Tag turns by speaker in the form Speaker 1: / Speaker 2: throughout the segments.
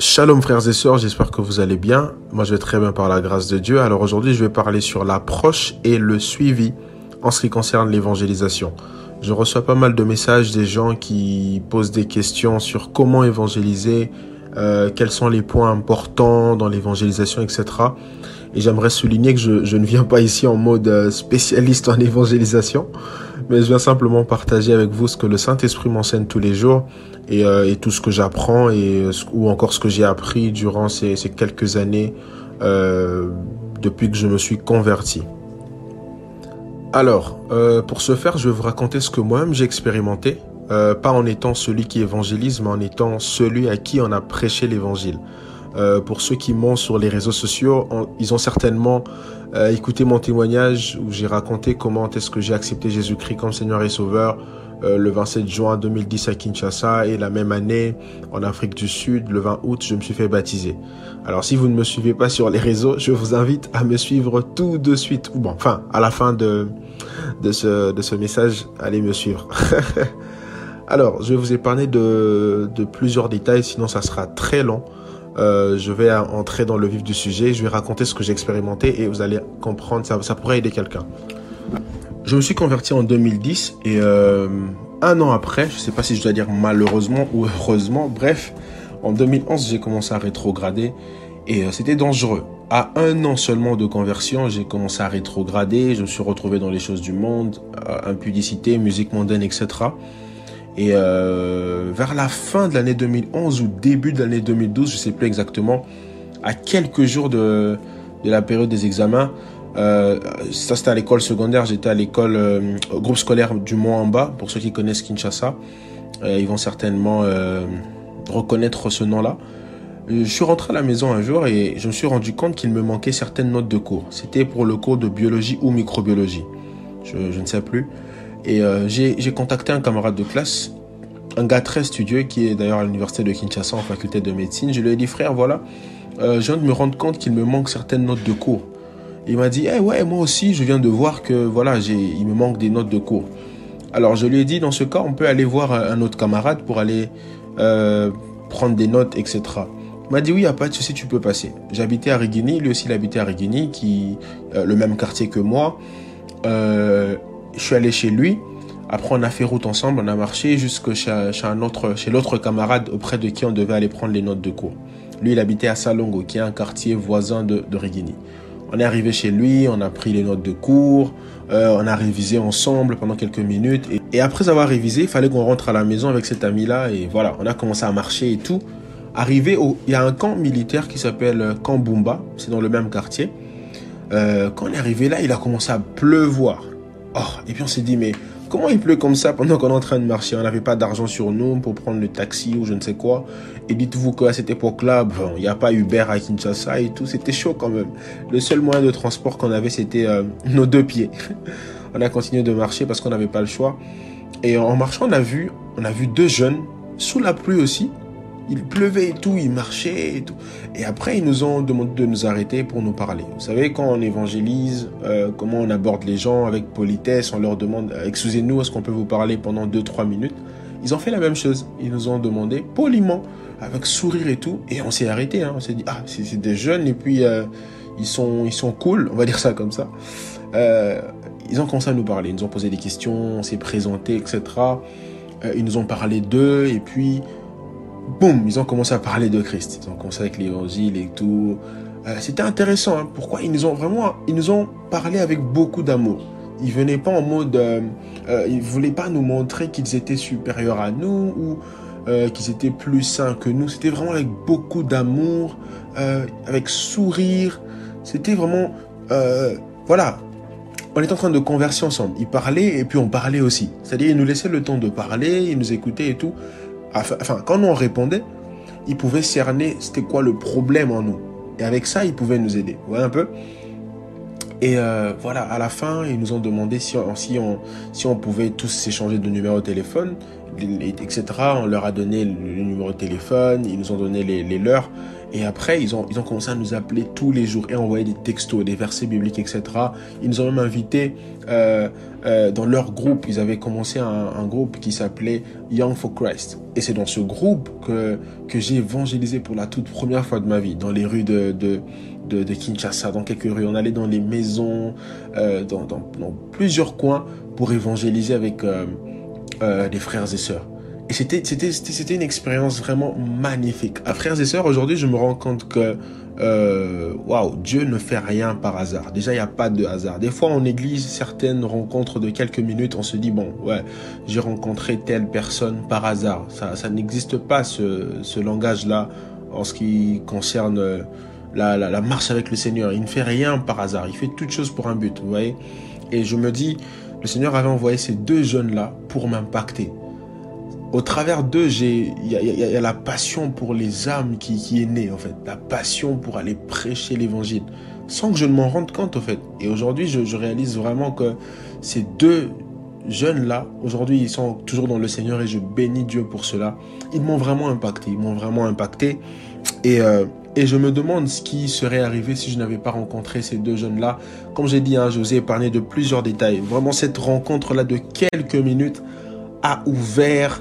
Speaker 1: Shalom frères et sœurs, j'espère que vous allez bien. Moi je vais très bien par la grâce de Dieu. Alors aujourd'hui je vais parler sur l'approche et le suivi en ce qui concerne l'évangélisation. Je reçois pas mal de messages des gens qui posent des questions sur comment évangéliser, euh, quels sont les points importants dans l'évangélisation, etc. Et j'aimerais souligner que je, ne viens pas ici en mode euh, spécialiste en évangélisation, mais je viens simplement partager avec vous ce que le Saint-Esprit m'enseigne tous les jours et, euh, tout ce que j'apprends et ou encore ce que j'ai appris durant ces, quelques années depuis que je me suis converti. Alors, pour ce faire, je vais vous raconter ce que moi-même j'ai expérimenté, euh, pas en étant celui qui évangélise, mais en étant celui à qui on a prêché l'évangile. Euh, pour ceux qui m'ont sur les réseaux sociaux, on, ils ont certainement euh, écouté mon témoignage où j'ai raconté comment est-ce que j'ai accepté Jésus-Christ comme Seigneur et Sauveur euh, le 27 juin 2010 à Kinshasa et la même année en Afrique du Sud, le 20 août, je me suis fait baptiser. Alors si vous ne me suivez pas sur les réseaux, je vous invite à me suivre tout de suite, ou bon, enfin, à la fin de, de, ce, de ce message, allez me suivre. Alors, je vais vous épargner de, plusieurs détails, sinon ça sera très long. Euh, je vais entrer dans le vif du sujet, je vais raconter ce que j'ai expérimenté et vous allez comprendre, ça, pourrait aider quelqu'un. Je me suis converti en 2010 et euh, un an après, je ne sais pas si je dois dire malheureusement ou heureusement, bref, en 2011 j'ai commencé à rétrograder et euh, c'était dangereux. À un an seulement de conversion, j'ai commencé à rétrograder, je me suis retrouvé dans les choses du monde, impudicité, musique mondaine, etc. Et euh, vers la fin de l'année 2011 ou début de l'année 2012, je sais plus exactement, à quelques jours de, de la période des examens, euh, ça c'était à l'école secondaire, j'étais à l'école euh, groupe scolaire du Mont en bas, pour ceux qui connaissent Kinshasa, ils vont certainement reconnaître ce nom-là. Je suis rentré à la maison un jour et je me suis rendu compte qu'il me manquait certaines notes de cours. C'était pour le cours de biologie ou microbiologie, je ne sais plus. Et euh, j'ai contacté un camarade de classe, un gars très studieux qui est d'ailleurs à l'université de Kinshasa en faculté de médecine. Je lui ai dit, frère, voilà, euh, je viens de me rendre compte qu'il me manque certaines notes de cours. Il m'a dit, eh ouais, moi aussi, je viens de voir que voilà, il me manque des notes de cours. Alors je lui ai dit, dans ce cas, on peut aller voir un autre camarade pour aller euh, prendre des notes, etc. Il m'a dit, oui, il n'y a pas de souci, tu peux passer. J'habitais à Rigini, lui aussi il habitait à Rigini, qui, euh, le même quartier que moi. Euh, je suis allé chez lui. Après, on a fait route ensemble, on a marché jusque chez, un autre, chez l'autre camarade auprès de qui on devait aller prendre les notes de cours. Lui, il habitait à Salongo, qui est un quartier voisin de, de Rigini. On est arrivé chez lui, on a pris les notes de cours, euh, on a révisé ensemble pendant quelques minutes. Et, après avoir révisé, il fallait qu'on rentre à la maison avec cet ami-là. Et voilà, on a commencé à marcher et tout. Arrivé au, il y a un camp militaire qui s'appelle Camp Bumba, c'est dans le même quartier. Euh, quand on est arrivé là, il a commencé à pleuvoir. Oh, et puis on s'est dit, mais comment il pleut comme ça pendant qu'on est en train de marcher? On n'avait pas d'argent sur nous pour prendre le taxi ou je ne sais quoi. Et dites-vous qu'à cette époque-là, bon, il n'y a pas Uber à Kinshasa et tout, c'était chaud quand même. Le seul moyen de transport qu'on avait, c'était euh, nos deux pieds. on a continué de marcher parce qu'on n'avait pas le choix. Et en marchant, on a vu, on a vu deux jeunes, sous la pluie aussi, il pleuvait et tout, ils marchaient et tout. Et après, ils nous ont demandé de nous arrêter pour nous parler. Vous savez, quand on évangélise, euh, comment on aborde les gens avec politesse, on leur demande, excusez-nous, est-ce qu'on peut vous parler pendant 2-3 minutes? Ils ont fait la même chose. Ils nous ont demandé poliment, avec sourire et tout, et on s'est arrêté. Hein. On s'est dit, ah, c'est des jeunes et puis euh, ils, sont, ils sont cool, on va dire ça comme ça. Euh, ils ont commencé à nous parler, ils nous ont posé des questions, on s'est présenté, etc. Euh, ils nous ont parlé d'eux et puis boum, ils ont commencé à parler de Christ. Ils ont commencé avec l'évangile et tout. Euh, C'était intéressant. Hein. Pourquoi Ils nous ont vraiment, ils nous ont parlé avec beaucoup d'amour? Ils venaient pas en mode, euh, euh, ils voulaient pas nous montrer qu'ils étaient supérieurs à nous ou euh, qu'ils étaient plus saints que nous. C'était vraiment avec beaucoup d'amour, euh, avec sourire. C'était vraiment, voilà. On était en train de converser ensemble. Ils parlaient et puis on parlait aussi. C'est-à-dire, ils nous laissaient le temps de parler, ils nous écoutaient et tout enfin, quand on répondait, ils pouvaient cerner c'était quoi le problème en nous. Et avec ça, ils pouvaient nous aider. Vous voyez un peu? Et euh, voilà, à la fin, ils nous ont demandé si on, pouvait tous s'échanger de numéro de téléphone. Etc. On leur a donné le numéro de téléphone, ils nous ont donné les, leurs. Et après, ils ont, ils ont commencé à nous appeler tous les jours et envoyer des textos, des versets bibliques, etc. Ils nous ont même invités euh, euh, dans leur groupe. Ils avaient commencé un, groupe qui s'appelait Young for Christ. Et c'est dans ce groupe que, que j'ai évangélisé pour la toute première fois de ma vie, dans les rues de, de Kinshasa, dans quelques rues. On allait dans les maisons, euh, dans, dans, dans, plusieurs coins pour évangéliser avec euh, euh, des frères et sœurs. Et c'était, c'était, c'était une expérience vraiment magnifique. À frères et sœurs, aujourd'hui, je me rends compte que, euh, waouh, Dieu ne fait rien par hasard. Déjà, il n'y a pas de hasard. Des fois, on néglige certaines rencontres de quelques minutes. On se dit, bon, ouais, j'ai rencontré telle personne par hasard. Ça, n'existe pas, ce, ce langage-là, en ce qui concerne la, la, la marche avec le Seigneur. Il ne fait rien par hasard. Il fait toutes choses pour un but, vous. Et je me dis, le Seigneur avait envoyé ces deux jeunes-là pour m'impacter au travers d'eux, il y a, la passion pour les âmes qui, qui, est née, en fait. La passion pour aller prêcher l'évangile. Sans que je ne m'en rende compte, en fait. Et aujourd'hui, je, je, réalise vraiment que ces deux jeunes-là, aujourd'hui, ils sont toujours dans le Seigneur et je bénis Dieu pour cela. Ils m'ont vraiment impacté. Ils m'ont vraiment impacté. Et, euh, et je me demande ce qui serait arrivé si je n'avais pas rencontré ces deux jeunes-là. Comme j'ai dit, hein, je vous ai de plusieurs détails. Vraiment, cette rencontre-là de quelques minutes a ouvert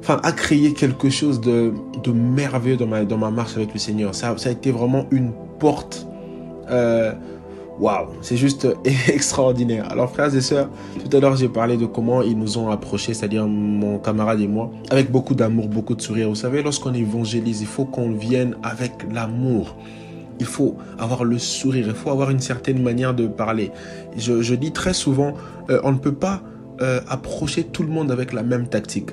Speaker 1: enfin, a créé quelque chose de, merveilleux dans ma, marche avec le Seigneur. Ça, ça a été vraiment une porte. Euh, Waouh, c'est juste extraordinaire. Alors, frères et sœurs, tout à l'heure, j'ai parlé de comment ils nous ont approchés, c'est-à-dire mon camarade et moi, avec beaucoup d'amour, beaucoup de sourire. Vous savez, lorsqu'on évangélise, il faut qu'on vienne avec l'amour. Il faut avoir le sourire, il faut avoir une certaine manière de parler. Je, je dis très souvent, euh, on ne peut pas euh, approcher tout le monde avec la même tactique.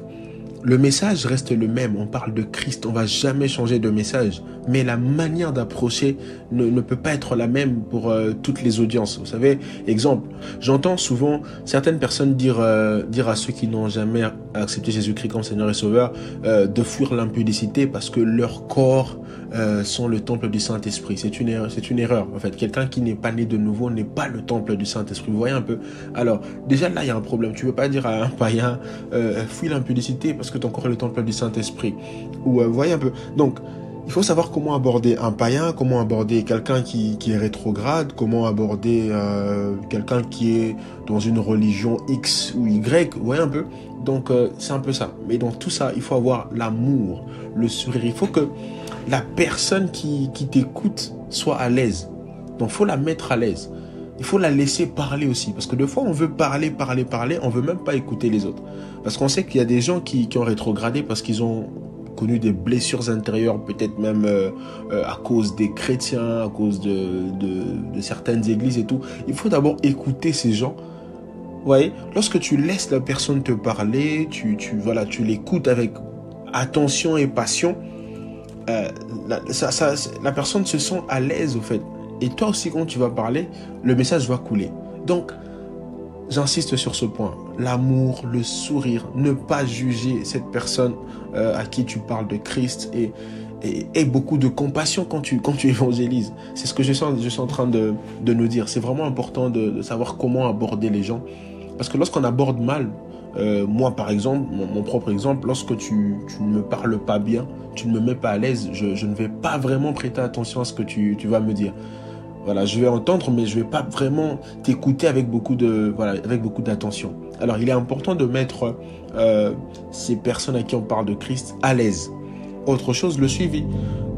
Speaker 1: Le message reste le même, on parle de Christ, on va jamais changer de message, mais la manière d'approcher ne, ne, peut pas être la même pour euh, toutes les audiences. Vous savez, exemple, j'entends souvent certaines personnes dire, euh, dire à ceux qui n'ont jamais accepté Jésus-Christ comme Seigneur et Sauveur euh, de fuir l'impudicité parce que leur corps sont le temple du Saint-Esprit. C'est une erreur, c'est une erreur. En fait, quelqu'un qui n'est pas né de nouveau n'est pas le temple du Saint-Esprit. Vous voyez un peu. Alors, déjà là, il y a un problème. Tu veux pas dire à un païen fuis l'impudicité parce que ton corps est le temple du Saint-Esprit. Ou euh, voyez un peu. Donc, il faut savoir comment aborder un païen, comment aborder quelqu'un qui, est rétrograde, comment aborder euh, quelqu'un qui est dans une religion X ou Y, voyez un peu Donc euh, c'est un peu ça. Mais dans tout ça, il faut avoir l'amour, le sourire. Il faut que la personne qui, qui t'écoute soit à l'aise. Donc il faut la mettre à l'aise. Il faut la laisser parler aussi. Parce que des fois, on veut parler, parler, parler, on veut même pas écouter les autres. Parce qu'on sait qu'il y a des gens qui, qui ont rétrogradé parce qu'ils ont connu des blessures intérieures, peut-être même euh, euh, à cause des chrétiens, à cause de, de, certaines églises et tout. Il faut d'abord écouter ces gens. Vous voyez, lorsque tu laisses la personne te parler, tu, tu, voilà, tu l'écoutes avec attention et passion, euh, la, la personne se sent à l'aise au fait. Et toi aussi, quand tu vas parler, le message va couler. Donc, J'insiste sur ce point. L'amour, le sourire, ne pas juger cette personne euh, à qui tu parles de Christ et, et, beaucoup de compassion quand tu, quand tu évangélises. C'est ce que je suis, je suis en train de, de nous dire. C'est vraiment important de, savoir comment aborder les gens. Parce que lorsqu'on aborde mal, euh, moi par exemple, mon, propre exemple, lorsque tu, ne me parles pas bien, tu ne me mets pas à l'aise, je, ne vais pas vraiment prêter attention à ce que tu, vas me dire. Voilà, je vais entendre, mais je vais pas vraiment t'écouter avec beaucoup de voilà, avec beaucoup d'attention. Alors, il est important de mettre euh, ces personnes à qui on parle de Christ à l'aise. Autre chose, le suivi.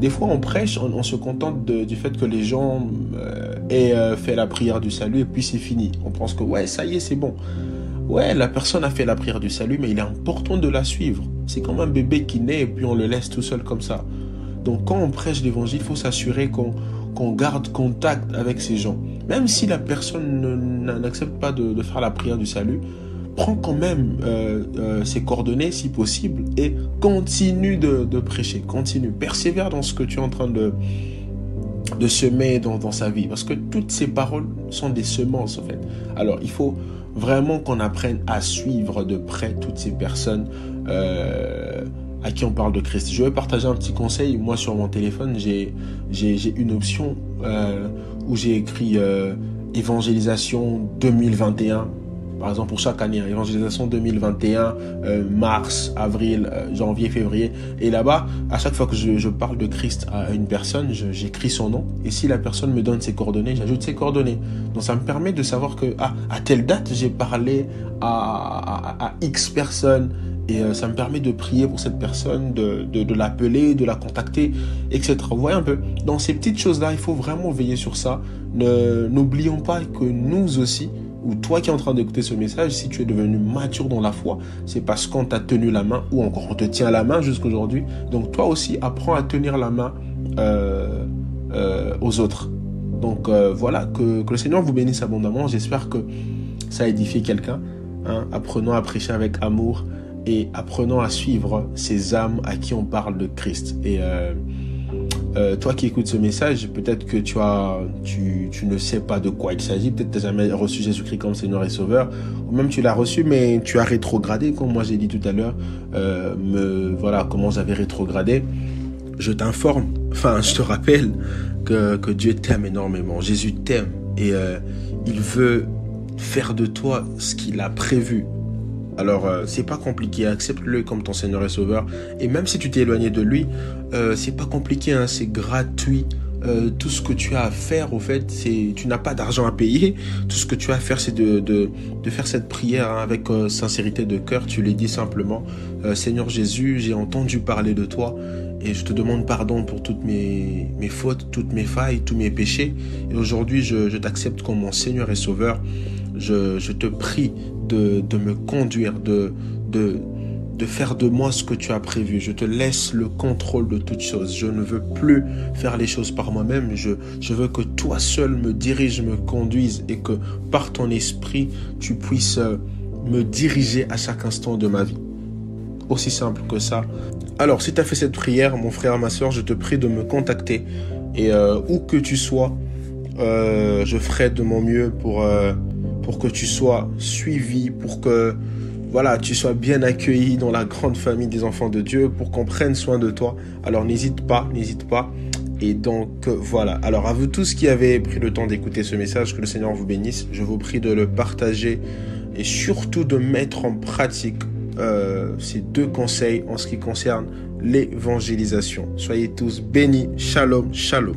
Speaker 1: Des fois, on prêche, on, se contente du fait que les gens euh, aient fait la prière du salut et puis c'est fini. On pense que ouais, ça y est, c'est bon. Ouais, la personne a fait la prière du salut, mais il est important de la suivre. C'est comme un bébé qui naît et puis on le laisse tout seul comme ça. Donc, quand on prêche l'évangile, il faut s'assurer qu'on qu'on garde contact avec ces gens. Même si la personne n'accepte pas de, de, faire la prière du salut, prends quand même euh, euh, ses coordonnées si possible et continue de, de, prêcher, continue, persévère dans ce que tu es en train de, de semer dans, dans sa vie. Parce que toutes ces paroles sont des semences en fait. Alors il faut vraiment qu'on apprenne à suivre de près toutes ces personnes. Euh, à qui on parle de Christ. Je vais partager un petit conseil. Moi, sur mon téléphone, j'ai une option euh, où j'ai écrit euh, évangélisation 2021 par exemple pour chaque année, hein, évangélisation 2021, euh, mars, avril, euh, janvier, février. Et là-bas, à chaque fois que je, je, parle de Christ à une personne, j'écris son nom. Et si la personne me donne ses coordonnées, j'ajoute ses coordonnées. Donc ça me permet de savoir que ah, à telle date, j'ai parlé à, à, X personnes. Et euh, ça me permet de prier pour cette personne, de, de, de l'appeler, de la contacter, etc. Vous voyez un peu, dans ces petites choses-là, il faut vraiment veiller sur ça. N'oublions pas que nous aussi, ou toi qui es en train d'écouter ce message, si tu es devenu mature dans la foi, c'est parce qu'on t'a tenu la main ou encore on te tient la main jusqu'aujourd'hui. Donc toi aussi, apprends à tenir la main euh, euh, aux autres. Donc euh, voilà, que, le Seigneur vous bénisse abondamment. J'espère que ça a édifié quelqu'un. Hein. Apprenons à prêcher avec amour et apprenons à suivre ces âmes à qui on parle de Christ. Et euh, toi qui écoutes ce message, peut-être que tu, as, tu, ne sais pas de quoi il s'agit, peut-être que tu n'as jamais reçu Jésus-Christ comme Seigneur et Sauveur, ou même tu l'as reçu, mais tu as rétrogradé, comme moi j'ai dit tout à l'heure, euh, voilà comment j'avais rétrogradé. Je t'informe, enfin je te rappelle que, que Dieu t'aime énormément, Jésus t'aime, et euh, il veut faire de toi ce qu'il a prévu alors, euh, c'est pas compliqué, accepte-le comme ton Seigneur et Sauveur. Et même si tu t'es éloigné de lui, euh, c'est pas compliqué, hein, c'est gratuit. Euh, tout ce que tu as à faire, au fait, c'est tu n'as pas d'argent à payer. Tout ce que tu as à faire, c'est de, faire cette prière hein, avec euh, sincérité de cœur. Tu lui dis simplement, Seigneur Jésus, j'ai entendu parler de toi et je te demande pardon pour toutes mes, fautes, toutes mes failles, tous mes péchés. Et aujourd'hui, je t'accepte comme mon Seigneur et Sauveur. Je, te prie de, me conduire, de, de, de faire de moi ce que tu as prévu. Je te laisse le contrôle de toutes choses. Je ne veux plus faire les choses par moi-même. Je, je veux que toi seul me dirige, me conduise et que par ton esprit, tu puisses euh, me diriger à chaque instant de ma vie. Aussi simple que ça. Alors, si tu as fait cette prière, mon frère, ma soeur, je te prie de me contacter. Et euh, où que tu sois, euh, je ferai de mon mieux pour pour que tu sois suivi, pour que voilà, tu sois bien accueilli dans la grande famille des enfants de Dieu, pour qu'on prenne soin de toi. Alors n'hésite pas, n'hésite pas. Et donc euh, voilà. Alors à vous tous qui avez pris le temps d'écouter ce message, que le Seigneur vous bénisse. Je vous prie de le partager et surtout de mettre en pratique euh, ces deux conseils en ce qui concerne l'évangélisation. Soyez tous bénis. Shalom, shalom.